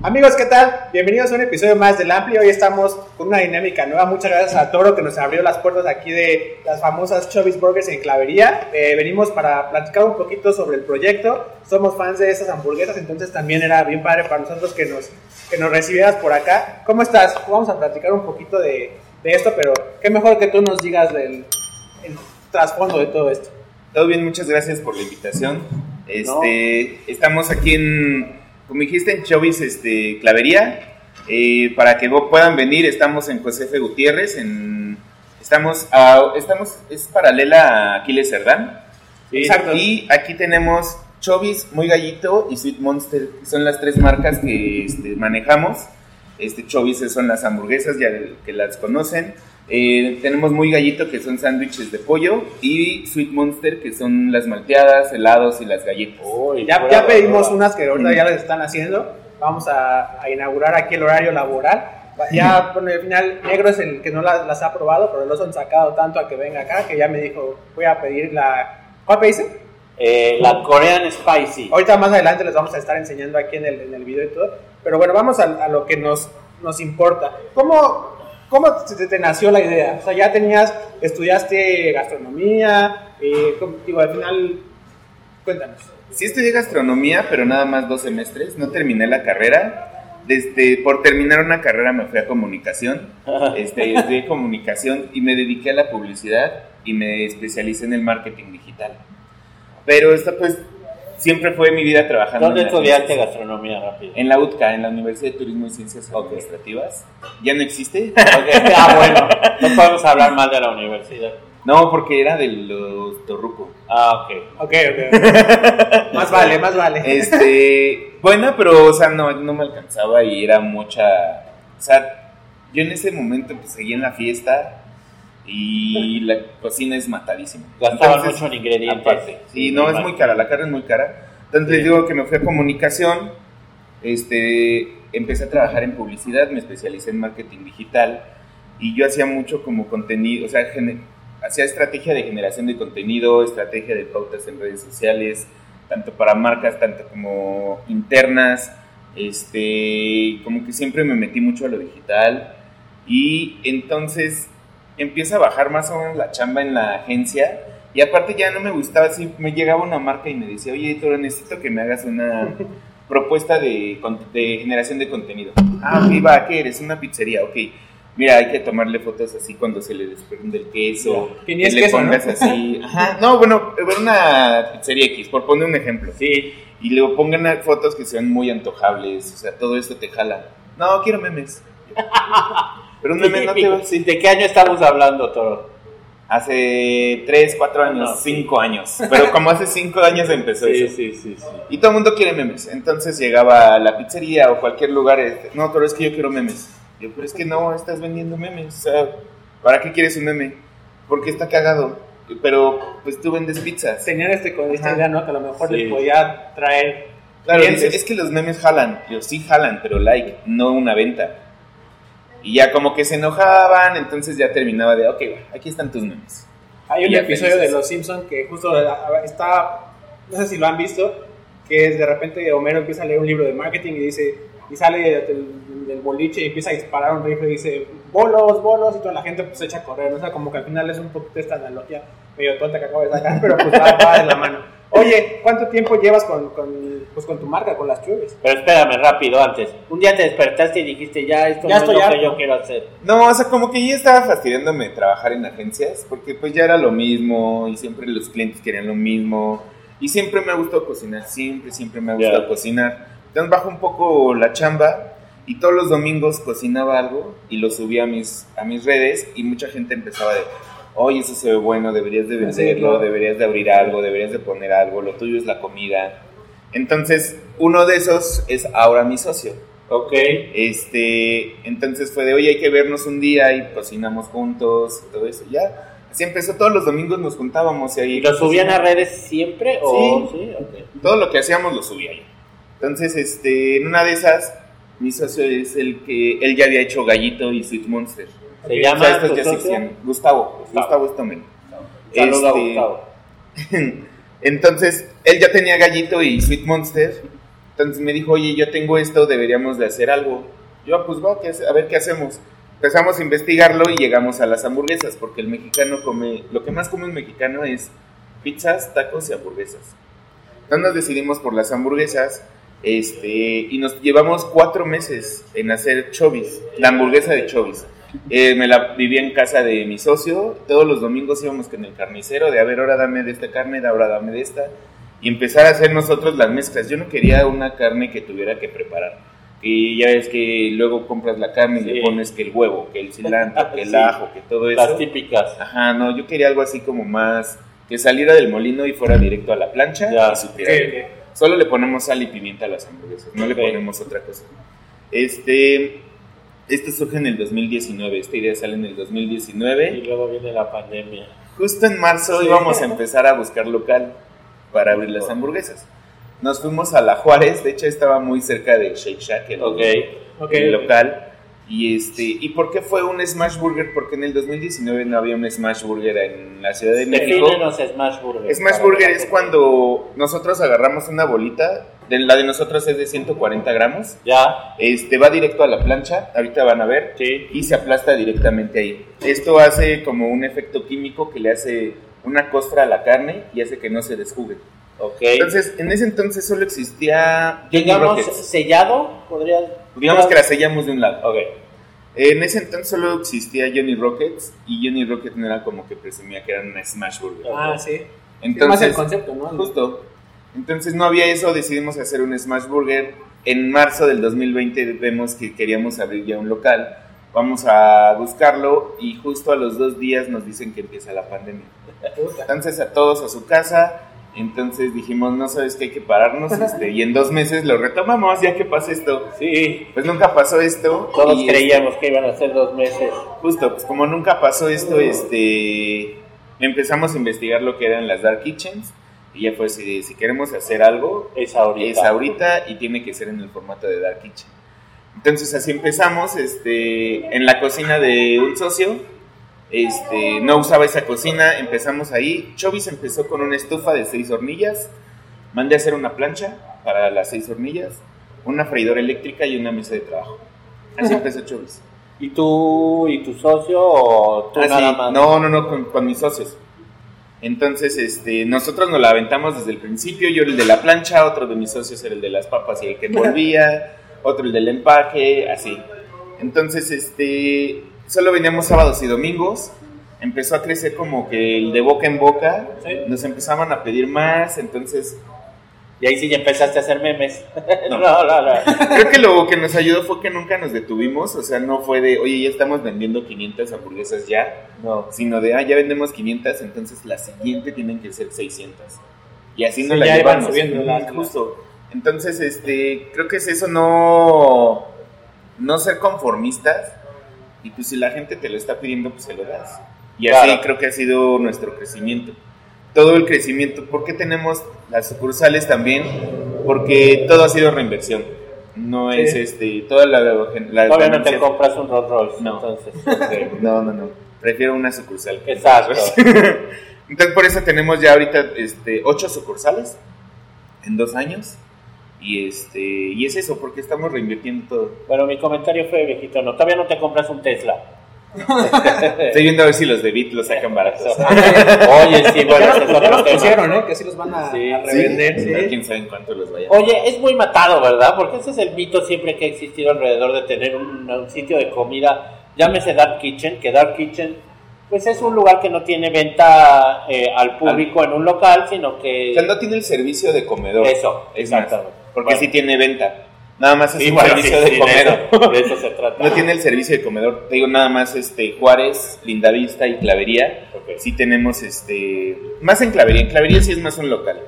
Amigos, ¿qué tal? Bienvenidos a un episodio más del Ampli. Hoy estamos con una dinámica nueva. Muchas gracias a Toro que nos abrió las puertas aquí de las famosas Chubby's Burgers en Clavería. Eh, venimos para platicar un poquito sobre el proyecto. Somos fans de esas hamburguesas, entonces también era bien padre para nosotros que nos, que nos recibieras por acá. ¿Cómo estás? Vamos a platicar un poquito de, de esto, pero qué mejor que tú nos digas del el trasfondo de todo esto. Todo bien, muchas gracias por la invitación. Este, Estamos aquí en, como dijiste, en Chovis este, Clavería. Eh, para que puedan venir, estamos en José F. Gutiérrez. En, estamos, a- estamos, es paralela a Aquiles Cerdán. Exacto. Y aquí tenemos Chovis, Muy Gallito y Sweet Monster. que Son las tres marcas que este, manejamos. Este Chovis son las hamburguesas, ya que las conocen. Eh, tenemos Muy Gallito, que son sándwiches de pollo. Y Sweet Monster, que son las malteadas, helados y las galletas. Ya, ya pedimos unas que ahorita ya les están haciendo. Vamos a, a inaugurar aquí el horario laboral. Ya, bueno, al final, Negro es el que no las, las ha probado, pero los han sacado tanto a que venga acá que ya me dijo, voy a pedir la... ¿Cuál pediste? Eh, la Korean Spicy. Ahorita más adelante les vamos a estar enseñando aquí en el, en el video y todo. Pero bueno, vamos a, a lo que nos, nos importa. ¿Cómo, ¿Cómo se te, te nació la idea? O sea, ya tenías, estudiaste gastronomía, eh, ¿cómo- digo, al final, cuéntanos. Sí estudié gastronomía, pero nada más dos semestres. No terminé la carrera. Desde, por terminar una carrera me fui a comunicación. Este, estudié comunicación y me dediqué a la publicidad y me especialicé en el marketing digital. Pero esta pues siempre fue mi vida trabajando. ¿Dónde en estudiaste gastronomía rápido? En la UTCA, en la Universidad de Turismo y Ciencias Administrativas. ¿Ya no existe? Ah, bueno, no podemos hablar mal de la universidad. No, porque era de los Torruco. Ah, ok. Ok, ok. más vale, más vale. Este, bueno, pero, o sea, no, no me alcanzaba y era mucha. O sea, yo en ese momento pues seguía en la fiesta y la cocina es matadísima. Gastaban mucho en ingredientes. Aparte, sí, no, es muy cara, la carne es muy cara. Entonces les digo que me fui a comunicación, este, empecé a trabajar en publicidad, me especialicé en marketing digital y yo hacía mucho como contenido, o sea, hacía estrategia de generación de contenido, estrategia de pautas en redes sociales, tanto para marcas, tanto como internas, este, como que siempre me metí mucho a lo digital y entonces empieza a bajar más o menos la chamba en la agencia y aparte ya no me gustaba así, me llegaba una marca y me decía, oye, Toro, necesito que me hagas una propuesta de, de generación de contenido. Ah, ok, va, ¿qué eres? Una pizzería, ok. Mira, hay que tomarle fotos así cuando se le desprende el queso. Que ni es le queso, ¿no? pongas así. Ajá, no, bueno, una pizzería X, por poner un ejemplo. Sí, Y luego pongan fotos que sean muy antojables, o sea, todo eso te jala. No, quiero memes. Pero un meme no te va sí. ¿De qué año estamos hablando, Toro? Hace 3, 4 años, No, sí. 5 años. Pero como hace 5 años empezó Sí, eso. sí, sí, sí. Y todo el mundo quiere memes. Entonces llegaba a la pizzería o cualquier lugar. este, no, pero es que yo quiero memes. Yo, pero es que no, estás vendiendo memes. O sea, ¿para qué quieres un meme? Porque está cagado. Pero pues tú vendes pizzas. Tenían este, con esta idea, ¿no? Que a lo mejor les podía traer Claro, dice, es que los memes jalan. Yo sí jalan, pero like, no una venta. Y ya como que se enojaban, entonces ya terminaba de, ok, va, aquí están tus memes. Hay un episodio felices. de Los Simpsons que justo está, no sé si lo han visto, que es de repente Homero empieza a leer un libro de marketing y dice, y sale del, del boliche y empieza a disparar un rifle y dice, bolos, bolos, y toda la gente pues echa a correr, ¿no? o sea, como que al final es un poquito esta analogía medio tonta que acabo de sacar, pero pues va de la mano. Oye, ¿cuánto tiempo llevas con, con, pues, con tu marca, con las chubes? Pero espérame, rápido, antes. Un día te despertaste y dijiste, ya, esto Ya no estoy es lo que yo quiero hacer. No, o sea, como que ya estaba fastidiándome trabajar en agencias, porque pues ya era lo mismo y siempre los clientes querían lo mismo. Y siempre me ha gustado cocinar, siempre, siempre me ha gustado cocinar. Entonces bajo un poco la chamba y todos los domingos cocinaba algo y lo subía a mis, a mis redes y mucha gente empezaba de, oye, eso se ve bueno, deberías de venderlo, deberías de abrir algo, deberías de poner algo, lo tuyo es la comida. Entonces, uno de esos es ahora mi socio. Ok. Este, entonces fue de, oye, hay que vernos un día y cocinamos juntos y todo eso. Ya, así empezó, todos los domingos nos juntábamos y ahí... ¿Y lo subían a redes siempre o...? Sí. ok. Todo lo que hacíamos lo subía yo. Entonces, este, en una de esas, mi socio es el que, él ya había hecho Gallito y Sweet Monster. Se llama sea. Gustavo, Gustavo. Gustavo Stomen. Saludos a Este, Gustavo. Entonces, él ya tenía Gallito y Sweet Monster. Entonces me dijo, oye, yo tengo esto, deberíamos de hacer algo. Yo, "Ah, pues va, ¿qué hace- a ver qué hacemos. Empezamos a investigarlo y llegamos a las hamburguesas, porque el mexicano come, lo que más come un mexicano es pizzas, tacos y hamburguesas. Entonces nos decidimos por las hamburguesas este, y nos llevamos cuatro meses en hacer chovis, la hamburguesa de chovis. Eh, me la viví en casa de mi socio, todos los domingos íbamos con el carnicero de a ver, ahora dame de esta carne, ahora dame de esta, y empezar a hacer nosotros las mezclas. Yo no quería una carne que tuviera que preparar. Y ya ves que luego compras la carne y Sí. le pones que el huevo, que el cilantro, que el Sí. ajo, que todo eso. Las típicas. Ajá, no, yo quería algo así como más que saliera del molino y fuera directo a la plancha Ya. y supiera. Solo le ponemos sal y pimienta a las hamburguesas, no le ponemos otra cosa. Este, esto surge en el 2019, esta idea sale en el Y 2019. luego viene la pandemia. Justo en marzo Sí. íbamos a empezar a buscar local para abrir las hamburguesas. Nos fuimos a La Juárez, de hecho estaba muy cerca de Shake Shack, el, Ok. Ok, el ok. local. Y este, ¿y por qué fue un Smash Burger? Porque en el 2019 no había un Smash Burger en la Ciudad de México. Defínenos Smash Burger. Smash Burger es cuando nosotros agarramos una bolita, de, la de nosotros es de 140 gramos, Ya, este va directo a la plancha, ahorita van a ver, sí. y se aplasta directamente ahí. Esto hace como un efecto químico que le hace una costra a la carne y hace que no se desjugue. Ok. Entonces, en ese entonces solo existía Johnny Digamos, Rockets. sellado, podría. Digamos que la sellamos de un lado. Ok. En ese entonces solo existía Johnny Rockets y Johnny Rockets no era como que presumía que era una Smash Burger. Ah, sí. Entonces, más el concepto, ¿no? Justo. Entonces no había eso, decidimos hacer un Smash Burger. En marzo del 2020 vemos que queríamos abrir ya un local. Vamos a buscarlo y justo a los dos días nos dicen que empieza la pandemia. Entonces a todos a su casa. Entonces dijimos, no sabes que hay que pararnos. este, y en dos meses lo retomamos ya que pasa esto. Sí. Pues nunca pasó esto. Todos este, creíamos que iban a ser dos meses. Justo, pues como nunca pasó esto, este, empezamos a investigar lo que eran las Dark Kitchens. Y ya fue así de, si queremos hacer algo, Es ahorita. es ahorita y tiene que ser en el formato de Dark Kitchen. Entonces así empezamos, este, en la cocina de un socio, este, no usaba esa cocina, empezamos ahí. Chovis empezó con una estufa de seis hornillas, mandé a hacer una plancha para las seis hornillas, una freidora eléctrica y una mesa de trabajo. Así empezó Chovis. ¿Y tú y tu socio o tú Ah, sí. nada más? No, no, no, con, con mis socios. Entonces, este, nosotros nos la aventamos desde el principio. Yo el de la plancha, otro de mis socios era el de las papas y el que envolvía, otro el del empaque, así. Entonces, este, solo veníamos sábados y domingos. Empezó a crecer como que el de boca en boca. Sí. Nos empezaban a pedir más. Entonces, Y ahí sí ya empezaste a hacer memes. No. no, no, no. creo que lo que nos ayudó fue que nunca nos detuvimos. O sea, no fue de, oye, ya estamos vendiendo 500 hamburguesas ya. No. sino de, ah, ya vendemos 500, entonces la siguiente tienen que ser 600. Y así Sí, nos la ya iban llevamos. subiendo las- justo. Entonces, este, creo que es eso, no, no ser conformistas. Y pues si la gente te lo está pidiendo, pues se lo das. Y así Claro. creo que ha sido nuestro crecimiento. Todo el crecimiento. ¿Por qué tenemos las sucursales también? Porque todo ha sido reinversión. No Sí. es este, toda la, la Todavía no te ganancia- compras un Rolls Royce. No. Entonces. No, no, no. Prefiero una sucursal. que- Exacto. Entonces por eso tenemos ya ahorita este, ocho sucursales en dos años. Y este y es eso, porque estamos reinvirtiendo todo. Bueno, mi comentario fue, viejito, no, todavía no te compras un Tesla. Estoy viendo a ver si los de Bit los sacan baratos. Oye, sí, bueno, ya los, ya los pusieron, ¿eh? Que sí los van a, Sí, a sí. revender, sí. Quién sabe en cuánto los vayan. Oye, es muy matado, ¿verdad? Porque ese es el mito siempre que ha existido alrededor de tener un, un sitio de comida, llámese Dark Kitchen, que Dark Kitchen pues es un lugar que no tiene venta eh, al público en un local, sino que... O sea, no tiene el servicio de comedor. Eso, es más, exactamente. porque Bueno. sí tiene venta. Nada más es Sí, un bueno, servicio sí, de sí, comedor. De eso, de eso se trata. No tiene el servicio de comedor. Te digo nada más este Juárez, Lindavista y Clavería. Sí tenemos este más en Clavería. En Clavería sí es más un local.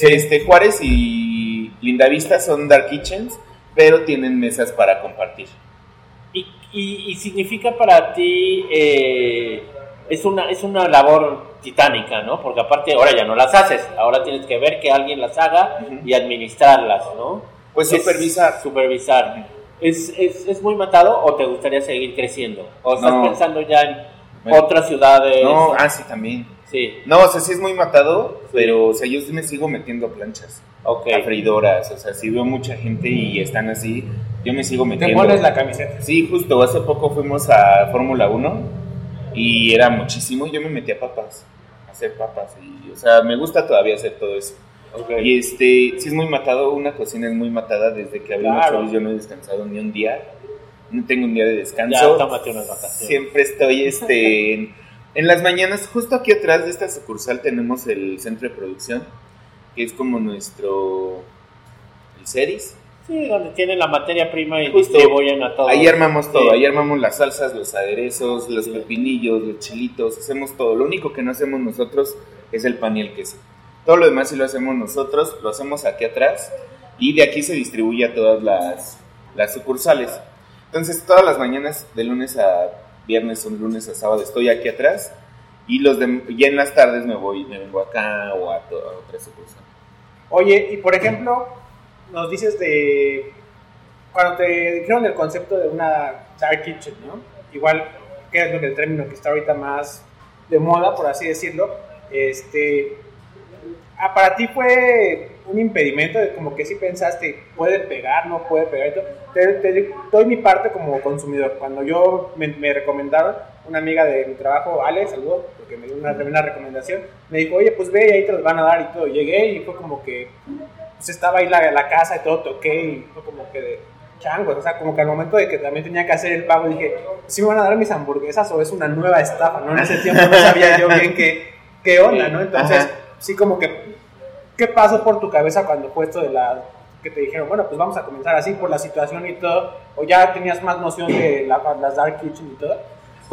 Este Juárez y Lindavista son dark kitchens, pero tienen mesas para compartir. Y, y- y significa para ti, eh, es, una, es una labor titánica, ¿no? Porque aparte ahora ya no las haces, ahora tienes que ver que alguien las haga Ujú. y administrarlas, ¿no? Pues Es- supervisar. Supervisar. ¿Es, es, es muy matado o te gustaría seguir creciendo? ¿O estás No. pensando ya en Bueno. Otras ciudades. No, ah, sí, también. Sí, No, o sea, sí es muy matado, pero, o sea, yo sí me sigo metiendo a planchas, ok. a freidoras, o sea, si veo mucha gente y están así, yo me sigo Te metiendo. pones la camiseta. Sí, justo, hace poco fuimos a Fórmula 1 y era muchísimo, yo me metí a papas, a hacer papas, y, o sea, me gusta todavía hacer todo eso. ok. Y este, sí es muy matado, una cocina es muy matada desde que abrimos Claro. Yo no he descansado ni un día, no tengo un día de Ya, descanso. tómate unas vacaciones. Siempre estoy este, en, en las mañanas, justo aquí atrás de esta sucursal tenemos el centro de producción, que es como nuestro, el CERIS. Sí, donde tienen la materia prima y Justo. distribuyen a todos. Ahí armamos todo, Sí. ahí armamos las salsas, los aderezos, los Sí. pepinillos, los chilitos, hacemos todo. Lo único que no hacemos nosotros es el pan y el queso. Todo lo demás sí lo hacemos nosotros, lo hacemos aquí atrás y de aquí se distribuye a todas las, las sucursales. Entonces todas las mañanas, de lunes a viernes o lunes a sábado, estoy aquí atrás y los de, ya en las tardes me voy, me vengo acá o a, to- a otra sucursal. Oye, y por ejemplo, nos dices de. Cuando te dijeron el concepto de una dark kitchen, ¿no? Igual, que es lo que el término que está ahorita más de moda, por así decirlo. Este. ah, para ti fue un impedimento de como que si pensaste, puede pegar, no puede pegar. Te, te doy mi parte como consumidor. Cuando yo me, me recomendaron, una amiga de mi trabajo, Ale, saludo, porque me dio una, una recomendación, me dijo, oye, pues ve ahí te los van a dar y todo. Llegué y fue como que pues estaba ahí la, la casa y todo, toqué y fue como que de changos, o sea, como que al momento de que también tenía que hacer el pago dije, ¿sí me van a dar mis hamburguesas o es una nueva estafa? ¿no? En ese tiempo no sabía yo bien qué, qué onda, ¿no? Entonces, Ajá. sí como que, ¿qué pasó por tu cabeza cuando fue esto de la que te dijeron, bueno, pues vamos a comenzar así por la situación y todo, o ya tenías más noción de la- las dark kitchen y todo?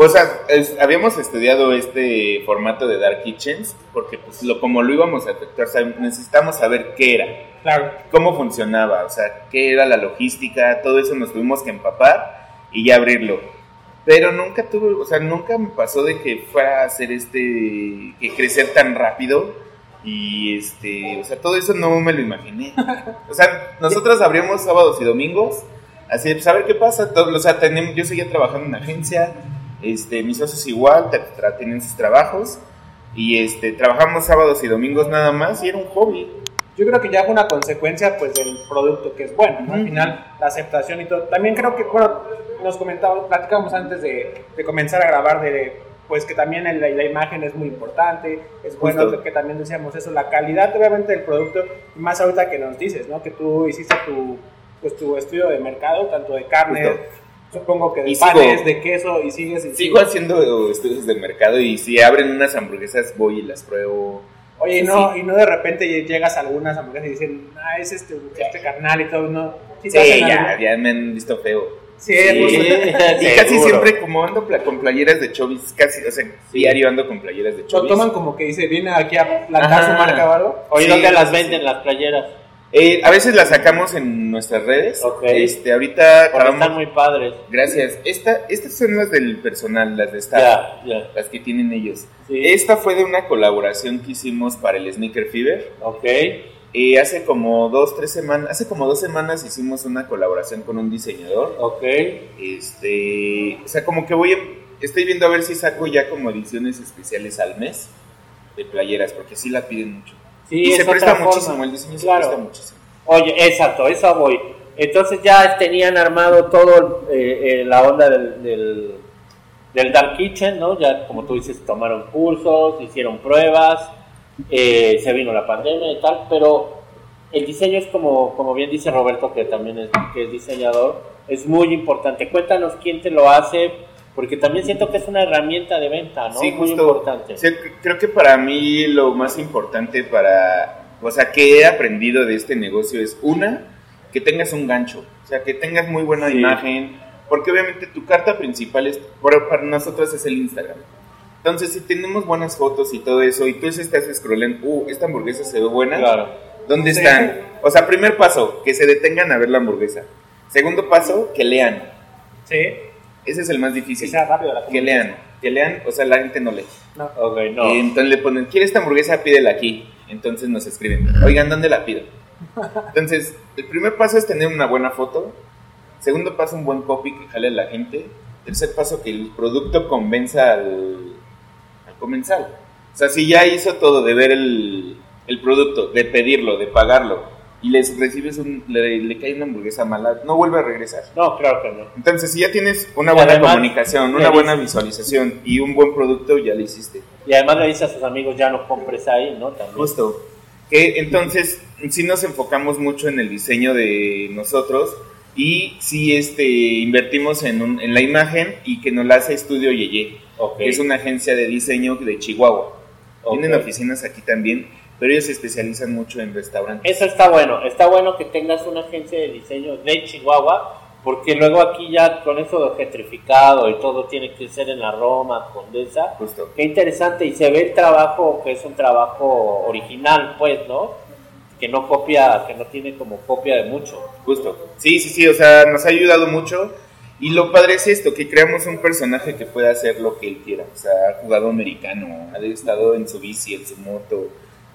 O sea, es- habíamos estudiado este formato de Dark Kitchens porque pues lo, como lo íbamos a efectuar, necesitamos saber qué era, Claro, cómo funcionaba, o sea, qué era la logística, todo eso nos tuvimos que empapar y ya abrirlo. Pero nunca tuve, o sea, nunca me pasó de que fuera a hacer este, que crecer tan rápido y este, o sea, todo eso no me lo imaginé. O sea, nosotros abrimos sábados y domingos, así, pues a ver qué pasa, todo, o sea, tenemos, yo seguía trabajando en agencia, este, mis socios igual, tienen sus trabajos y este, trabajamos sábados y domingos nada más y era un hobby. yo creo que ya fue una consecuencia pues del producto que es bueno, ¿no? Al final la aceptación y todo. También creo que, bueno, nos comentábamos, platicábamos antes de, de comenzar a grabar de pues que también el- la, la imagen es muy importante, es bueno Justo. que también decíamos eso, la calidad obviamente del producto, y más ahorita que nos dices, ¿no? Que tú hiciste tu, pues, tu estudio de mercado, tanto de carne, Justo. Supongo que de Y sigo- panes, de queso, y sigues y Sigo haciendo estudios de mercado y si abren unas hamburguesas voy y las pruebo. Oye, y no, sí. y no de repente llegas a algunas hamburguesas y dicen, ah, es este, este carnal y todo, ¿no? Sí, ya, me han visto feo. Sí, Sí. pues, Y casi siempre como ando pla- con playeras de Chovis, casi, o sea, diario ando con playeras de lo Chovis. toman como que dice, viene aquí a plantar Ajá. su marca o algo. Oye, Sí, ¿dónde las venden sí. las playeras? Eh, a veces las sacamos en nuestras redes. Ok. Este, ahorita acabamos- están muy padres. Gracias. Esta, estas son las del personal, las de staff, Ya, ya. las que tienen ellos. Sí. Esta fue de una colaboración que hicimos para el Sneaker Fever. Ok. Eh, hace como dos, tres semanas, hace como dos semanas hicimos una colaboración con un diseñador. Ok. Este, o sea, como que voy, a- estoy viendo a ver si saco ya como ediciones especiales al mes de playeras, porque sí la piden mucho. Sí, y es se otra presta forma. muchísimo, el diseño Claro. se presta muchísimo. Oye, exacto, eso voy. Entonces ya tenían armado todo eh, eh, la onda del, del, del Dark Kitchen, ¿no? Ya como tú dices, tomaron cursos, hicieron pruebas, eh, se vino la pandemia y tal, pero el diseño es como, como bien dice Roberto, que también es, que es diseñador, es muy importante. Cuéntanos quién te lo hace, porque también siento que es una herramienta de venta, ¿no? Sí, muy justo. importante. Creo que para mí lo más importante para, o sea, que he aprendido de este negocio es una, que tengas un gancho, o sea, que tengas muy buena Sí. imagen, porque obviamente tu carta principal es, para nosotros es el Instagram. Entonces, si tenemos buenas fotos y todo eso, y tú estás scrollando, uh, esta hamburguesa se ve buena, Claro. ¿dónde Sí. están? O sea, primer paso, que se detengan a ver la hamburguesa. Segundo paso, que lean. Sí, Ese es el más que difícil. sea rápido la Que lean, que lean, o sea, la gente no lee. No. Ok, no. Y entonces le ponen, ¿quiere esta hamburguesa? Pídela aquí. Entonces nos escriben, oigan, ¿dónde la pido? Entonces, el primer paso es tener una buena foto. Segundo paso, un buen copy que jale a la gente. tercer paso, que el producto convenza al, al comensal. O sea, si ya hizo todo de ver el, el producto, de pedirlo, de pagarlo, y les recibes un, le, le cae una hamburguesa mala, no vuelve a regresar. No, claro que no. Entonces, si ya tienes una Y buena además, comunicación, una buena dices- visualización y un buen producto, ya lo hiciste. Y además le dice a sus amigos, ya no compres ahí, ¿no? También. Justo. Que entonces, sí nos enfocamos mucho en el diseño de nosotros y sí este, invertimos en, un- en la imagen y que nos la hace Estudio Yeye, Ok. que es una agencia de diseño de Chihuahua. Ok. Tienen oficinas aquí también, pero ellos se especializan mucho en restaurantes. Eso está bueno, está bueno que tengas una agencia de diseño de Chihuahua, porque luego aquí ya con eso de gentrificado y todo tiene que ser en la Roma, Condesa. Justo. Qué interesante, y se ve el trabajo que es un trabajo original, pues, ¿no? Que no copia, que no tiene como copia de mucho. Justo. Sí, sí, sí, o sea, nos ha ayudado mucho. Y lo padre es esto, que creamos un personaje que pueda hacer lo que él quiera. O sea, ha jugado americano, ha estado en su bici, en su moto,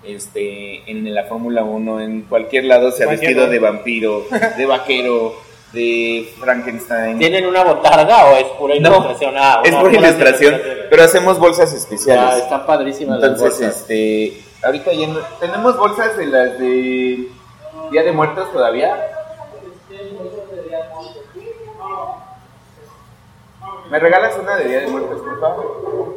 este, en la Fórmula 1, en cualquier lado se ha vestido de vampiro, de vaquero, de Frankenstein. ¿Tienen una botarga o es pura No, ilustración? Ah, es puras ilustración, pero hacemos bolsas Ah, especiales. están padrísimas las Entonces, bolsas. este, ahorita ya no- tenemos bolsas de las de Día de Muertos todavía. ¿Me regalas una de Día de Muertos, por favor?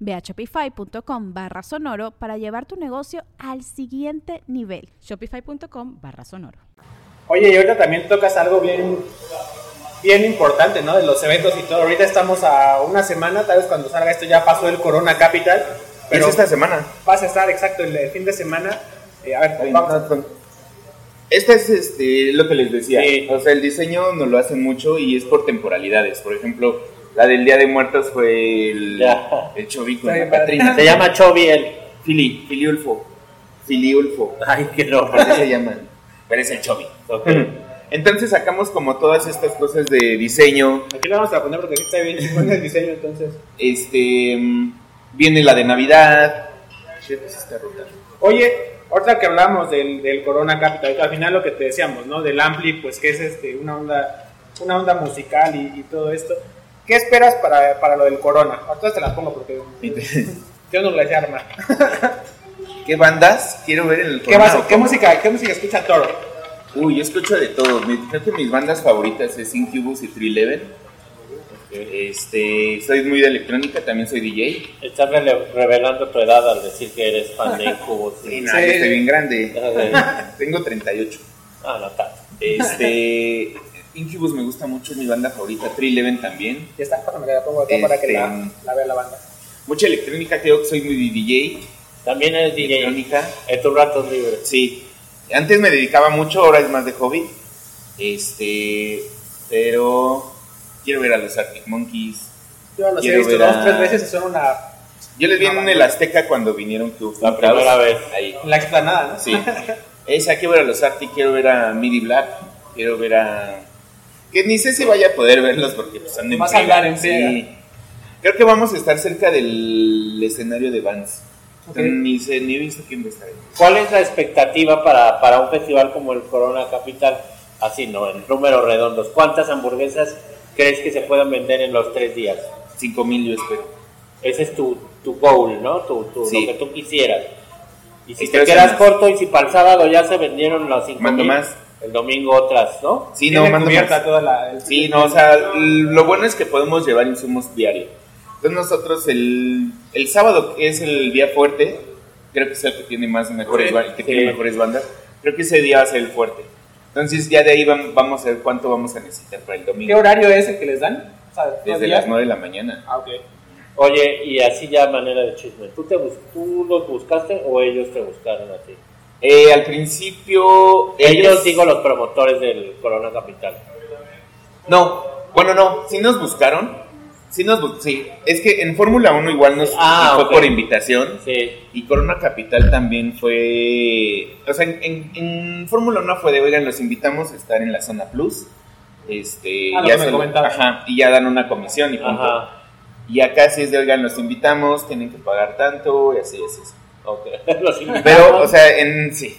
Ve a shopify.com barra sonoro para llevar tu negocio al siguiente nivel. Shopify.com barra sonoro. Oye, y ahorita también tocas algo bien, bien importante, ¿no? De los eventos y todo. Ahorita estamos a una semana, tal vez cuando salga esto ya pasó el Corona Capital. Pero Pero esta semana. vas a estar exacto el, el fin de semana. Eh, a ver, Ay, vamos. no, no. Este es este, lo que les decía. Sí. O sea, el diseño nos lo hacen mucho y es por temporalidades. Por ejemplo, la del Día de Muertos fue el, Ya. el Chovico Está en la. Catrina. Se llama Chovy el... Fili, Filiulfo. Filiulfo. Ay, qué no. Así se llaman. Pero es el Chovi. Ok. Entonces sacamos como todas estas cosas de diseño. Aquí lo vamos a poner porque aquí está bien chingón el diseño, entonces. Este mm, viene la de Navidad. Rotando. Oye, ahorita que hablamos del, del Corona Capital, al final lo que te decíamos, ¿no? Del Ampli, pues que es este, una onda, una onda musical y, y todo esto. ¿Qué esperas para, para lo del Corona? Ahorita te las pongo porque yo no le sé armar. ¿Qué bandas quiero ver en el ¿Qué, Corona vas- qué música, ¿Qué música escucha Toro? Uy, yo escucho de todo. Mi- Creo que mis bandas favoritas es Incubus y 311. Este, soy muy de electrónica, también soy DJ. Estás revelando tu edad al decir que eres fan de Incubus. Sí, no, Sí. yo estoy bien grande. Ah, Tengo 38. no tanto. Este, Incubus me gusta mucho, es mi banda favorita. 311 también. Ya está, pásame que la pongo acá para que Este, la, la vea la banda. Mucha electrónica, creo que soy muy DJ. También eres DJ Electrónica. en tus ratos libres. Sí. Antes me dedicaba mucho, ahora es más de hobby. Este, pero quiero ver a los Arctic Monkeys. Yo los he visto ver a- dos, tres veces y son una. Yo les vi en el Azteca cuando vinieron que La primera vez. Ahí. en la explanada, ¿no? Sí. Esa, quiero ver a los Arctic, quiero ver a Midi Black, quiero ver a... Que ni sé si vaya a poder verlos porque pues andan en Vas a andar en. Sí. Creo que vamos a estar cerca del escenario de Vans. Ok. Ni sé, ni he visto quién va a estar ahí. ¿Cuál es la expectativa para, para un festival como el Corona Capital? Así, ¿no? En números redondos. ¿Cuántas hamburguesas crees que se puedan vender en los tres días? 5 mil yo espero. Ese es tu, tu goal, ¿no? Tu, tu- Sí. Lo que tú quisieras. Y si Espero te quedas corto y si para el sábado ya se vendieron los 5 Mando mil, más. El domingo otras, ¿no? Sí, no, cubierta más. toda la. el- Sí, no, o sea, lo bueno es que podemos llevar insumos diario. Entonces nosotros el, el sábado, que es el día fuerte, creo que es el que tiene más mejores, Sí, el que tiene sí. mejores bandas. Creo que ese día va a ser el fuerte. Entonces ya de ahí vam- vamos a ver cuánto vamos a necesitar para el ¿Qué domingo. horario es el que les dan? O sea, ¿dos Desde días? las 9 de la mañana. Ah, ok. Oye, y así ya manera de chisme. ¿Tú, te bus- ¿Tú los buscaste o ellos te buscaron a ti? Eh, al principio Ellos, digo, los promotores del Corona Capital. No, bueno, no, sí nos buscaron. Sí, nos sí. es que en Fórmula 1 igual nos Ah, fue por invitación. Sí. Y Corona Capital también fue. O sea, en, en- en Fórmula 1 fue de, oigan, los invitamos a estar en la zona Plus. Este, Ah, ya ajá, y ya dan una comisión y punto. Ajá. Y acá sí es de, oigan, los invitamos, tienen que pagar tanto, y así, así, así. Ok. Los invitamos. Pero, o sea, en sí.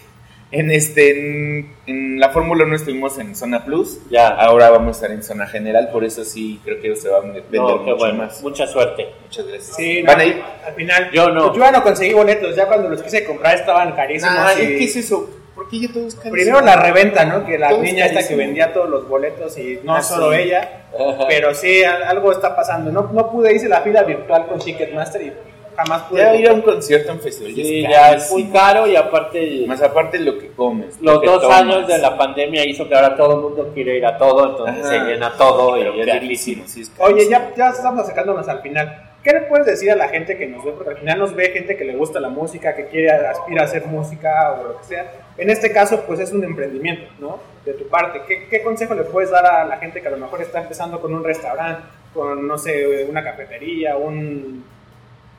En este, en, en la Fórmula 1 estuvimos en zona Plus. Ya. Ahora vamos a estar en zona general, por eso sí creo que se va a vender No, mucho bueno. más. Mucha suerte. Muchas gracias. Sí, ¿Van no, a ir? Al final. Yo no. Pues yo ya no conseguí boletos. Ya cuando los quise comprar estaban carísimos. Ah, y- ¿qué es eso? ¿Por qué ya todo es carísimo? Primero la reventa, ¿no? Que la niña esta que carísimo. vendía todos los boletos y no Ah, solo sí. ella. Pero sí, al- algo está pasando. No, no pude, hice la fila virtual con Ticketmaster y jamás pude. Ya ir a un concierto en festival Sí, ya ya es es muy caro y aparte Más aparte lo que comes. lo los que dos tomas. años de la pandemia hizo que ahora todo el mundo quiere ir a todo, entonces Ajá. se llena todo Pero y es carísimo, sí es Oye, ya, ya estamos acercándonos al final. ¿Qué le puedes decir a la gente que nos ve? Porque al final nos ve gente que le gusta la música, que quiere, aspira a hacer música o lo que sea. En este caso, pues es un emprendimiento, ¿no? De tu parte. ¿Qué, qué consejo le puedes dar a la gente que a lo mejor está empezando con un restaurante, con, no sé, una cafetería, un...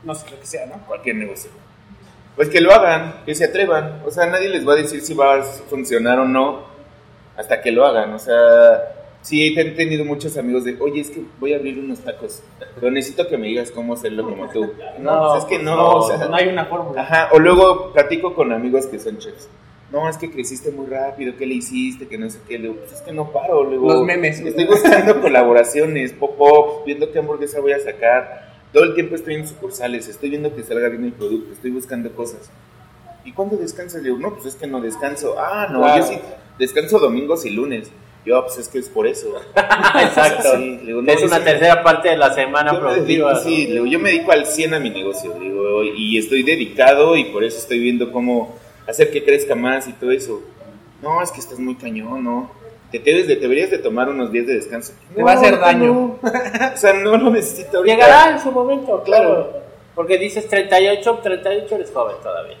no sé, lo que sea, ¿no? Cualquier negocio. Pues que lo hagan, que se atrevan. O sea, nadie les va a decir si va a funcionar o no hasta que lo hagan. O sea, sí, he tenido muchos amigos de, oye, es que voy a abrir unos tacos, pero necesito que me digas cómo hacerlo como tú. No, pues es que no, no, o sea, no hay una fórmula. Ajá, o luego platico con amigos que son chefs. No, es que creciste muy rápido, ¿qué le hiciste? Que no sé qué. Le digo, pues es que no paro. Luego, Los memes. Estoy buscando colaboraciones, pop-up, viendo qué hamburguesa voy a sacar. Todo el tiempo estoy en sucursales, estoy viendo que salga bien el producto, estoy buscando cosas. ¿Y cuándo descansas? Le digo, no, pues es que no descanso. Ah, no, Claro. yo sí descanso domingos y lunes. Yo, "Ah, pues es que es por eso. Exacto. Sí, le digo, no, es una sí. tercera parte de la semana Yo productiva. dedico, sí, digo, yo me dedico al 100 a mi negocio, digo, y estoy dedicado y por eso estoy viendo cómo hacer que crezca más y todo eso. No, es que estás muy cañón, ¿no? Te, debes de, deberías de tomar unos días de descanso. Te va a hacer daño. no. o sea, no lo necesito ahorita. Llegará en su momento, claro. Claro. Porque dices 38, 38 eres joven todavía.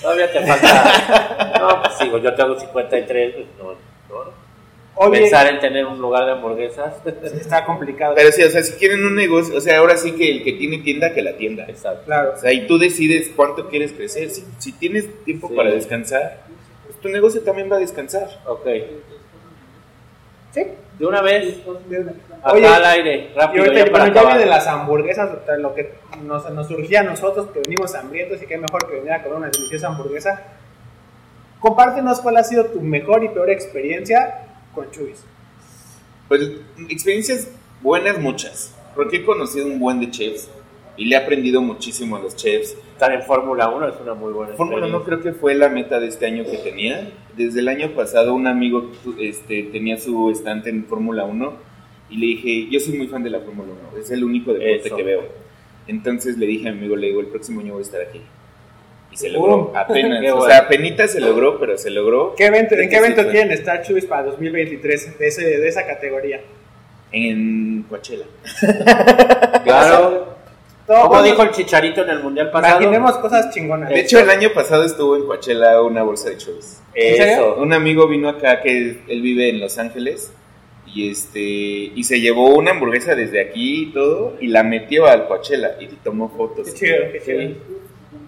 Todavía te falta. no, pues sigo, yo tengo 53. pues no, no. Oye, Pensar en tener un lugar de hamburguesas. está complicado. Pero sí, o sea, si quieren un negocio, o sea, ahora sí que el que tiene tienda, que la tienda. Exacto. Claro. O sea, y tú decides cuánto quieres crecer. Si, si tienes tiempo Sí. para descansar, pues tu negocio también va a descansar. Ok. Sí. De una vez, acá Oye, al aire, Y rápido. ahorita, ya para bueno, ya vienen las hamburguesas, lo que nos, nos surgía a nosotros, que venimos hambrientos y qué mejor que venir a comer una deliciosa hamburguesa. Compártenos cuál ha sido tu mejor y peor experiencia con Chubis. Pues experiencias buenas muchas, porque he conocido un buen de chefs y le he aprendido muchísimo a los chefs. Estar en Fórmula 1 es una muy buena Fórmula 1 experiencia. creo que fue la meta de este año que tenía. Desde el año pasado un amigo este, tenía su estante en Fórmula 1 y le dije, yo soy muy fan de la Fórmula 1, es el único deporte Eso. que veo. Entonces le dije a mi amigo, le digo, el próximo año voy a estar aquí. Y se ¡Bum! logró, apenas. O sea, apenas se logró, pero se logró. ¿Qué evento, ¿En qué sí evento quieren estar Chubis para 2023 de, ese, de esa categoría? En Coachella. Claro. Todo- Como dijo el Chicharito en el Mundial pasado. Imaginemos cosas chingonas. De hecho, el año pasado estuvo en Coachella una bolsa de churros. ¿En serio? Eso. Un amigo vino acá que él vive en Los Ángeles y este y se llevó una hamburguesa desde aquí y todo y la metió al Coachella y tomó fotos. Qué chido, qué chido.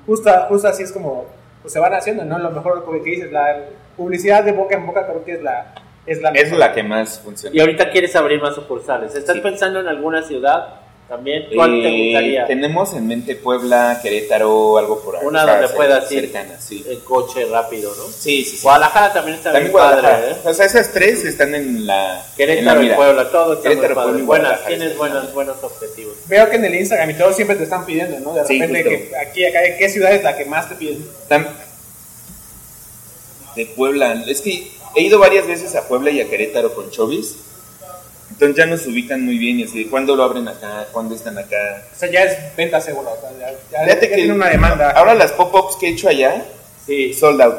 Justo, justo así es como pues, se van haciendo, ¿no? Lo mejor como que dices, la publicidad de boca en boca creo que es la, es la Es mejor. la que más funciona. Y ahorita quieres abrir más sucursales. ¿Estás Sí. pensando en alguna ciudad también? ¿Cuál te Eh, gustaría? tenemos en mente Puebla, Querétaro, algo por ahí. Una donde puedas ir. cercana, sí. El coche rápido, ¿no? Sí, sí, sí. Guadalajara también está También bien padre, Guadalajara. ¿eh? O sea, esas tres están en la en la Querétaro y. Puebla, todo está Querétaro, muy padre. Puebla Buenas, tienes están buenos, buenos objetivos. Veo que en el Instagram y todo siempre te están pidiendo, ¿no? De Sí, repente que aquí, acá, ¿qué ciudad es la que más te piden? Tam- De Puebla. Es que he ido varias veces a Puebla y a Querétaro con Chovis. Entonces ya nos ubican muy bien y así, ¿cuándo lo abren acá? ¿Cuándo están acá? O sea, ya es venta segura. O sea, ya, ya, Fíjate que tiene una demanda. Ahora las pop-ups que he hecho allá, Sí, sold out.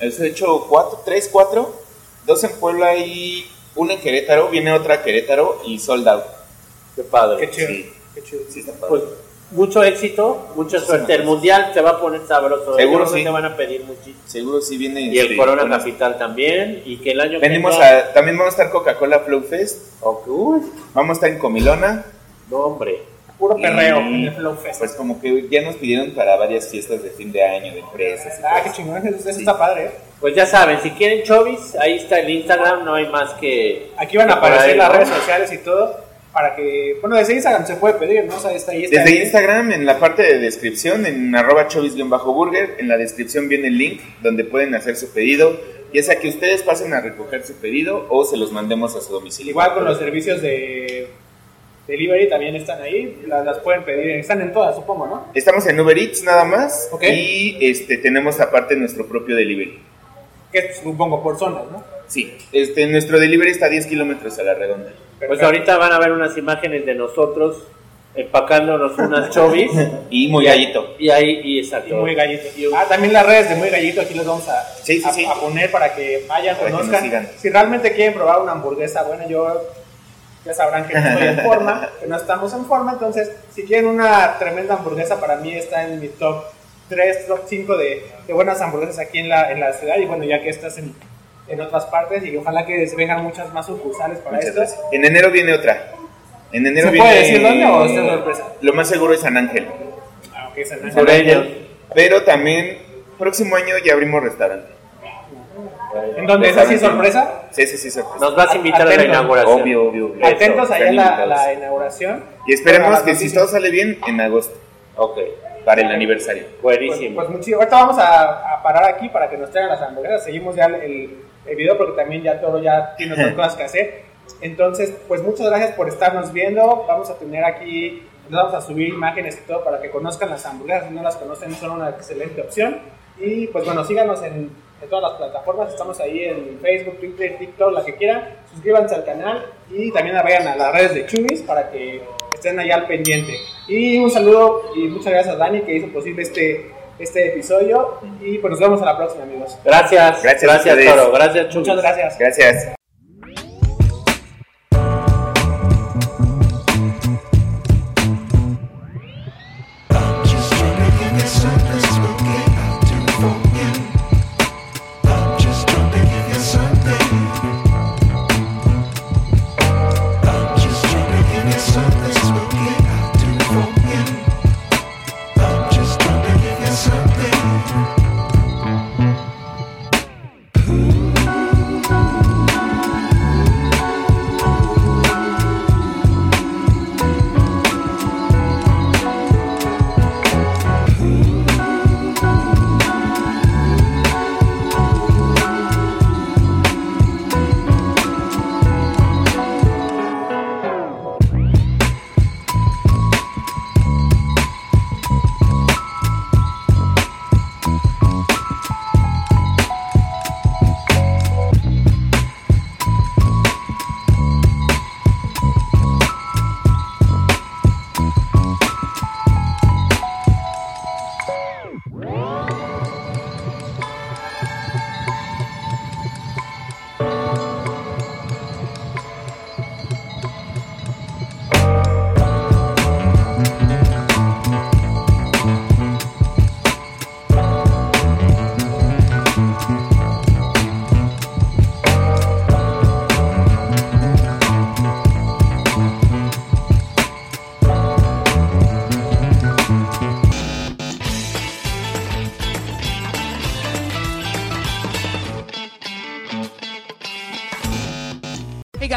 Eso he hecho cuatro, tres, cuatro, dos en Puebla y una en Querétaro, viene otra a Querétaro y sold out. qué padre. Qué chido. Sí. Qué chido. Sí, está padre. Pues mucho éxito, mucha suerte. El mundial se va a poner sabroso. Seguro sí. te van a pedir muchísimo. Seguro sí viene. Y el Corona Capital también. Y que el año que Venimos entra- a, también vamos a estar Coca-Cola Flow Fest, Ok, uy, vamos a estar en Comilona, no, hombre. Puro perreo Y- en el Flow Fest. pues como que ya nos pidieron para varias fiestas de fin de año, de empresas. ah, qué chingón. Eso, eso Sí. está padre. ¿eh? Pues ya saben, si quieren chovis, ahí está el Instagram, no hay más que... Aquí van a que aparecer ahí, las ¿no? redes sociales y todo. Para que. Bueno, desde Instagram se puede pedir, ¿no? O sea, está ahí. Está Desde ahí. Instagram, en la parte de descripción, en arroba chovis-burger, en la descripción viene el link donde pueden hacer su pedido, ya sea que ustedes pasen a recoger su pedido o se los mandemos a su domicilio. Igual con los servicios de delivery también están ahí. Las, las pueden pedir. Están en todas, supongo, ¿no? Estamos en Uber Eats nada más Ok. y este, tenemos aparte nuestro propio delivery. Que supongo por zonas, ¿no? Sí, este, nuestro delivery está a 10 kilómetros a la redonda. Pues ahorita van a ver unas imágenes de nosotros empacándonos unas chovis. Y muy Y gallito. Y ahí, y Y exacto. muy gallito. Ah, también las redes de Muy Gallito aquí los vamos a, Sí, sí, a, sí. a poner para que vayan, Para conozcan. si realmente quieren probar una hamburguesa, bueno, yo ya sabrán que no estoy en forma, que no estamos en forma, entonces si quieren una tremenda hamburguesa, para mí está en mi top 3, top 5 de, de buenas hamburguesas aquí en la, en la ciudad y bueno, ya que estás en, en otras partes y ojalá que se vengan muchas más sucursales para Muchas esto. gracias. En enero viene otra. En enero ¿Se viene... puede decir dónde o es sorpresa? Lo más seguro es San Ángel. Ah, ok, San Ángel. Pero también, próximo año ya abrimos restaurante. ¿En dónde es así sorpresa? Sí, sí, sí, sorpresa. Nos vas a invitar a la inauguración. Obvio, obvio. obvio. Atentos allá a la, inauguración. Y esperemos que si todo sale bien, en agosto, Ok, para el aniversario. Pues, buenísimo. pues muchísimo. Ahorita vamos a, a parar aquí para que nos traigan las hamburguesas. Seguimos ya el, el video porque también ya todo ya tiene otras cosas que hacer. Entonces, pues muchas gracias por estarnos viendo. Vamos a tener aquí, vamos a subir imágenes y todo para que conozcan las hamburguesas. Si no las conocen, son una excelente opción. Y pues bueno, síganos en, en todas las plataformas. Estamos ahí en Facebook, Twitter, TikTok, la que quieran. Suscríbanse al canal y también vayan a las redes de Chubis para que estén allá al pendiente. Y un saludo y muchas gracias a Dani que hizo posible este, este episodio. Y pues nos vemos a la próxima, amigos. Gracias, Gracias gracias. Toro. Gracias, Chuy. Muchas gracias. Gracias.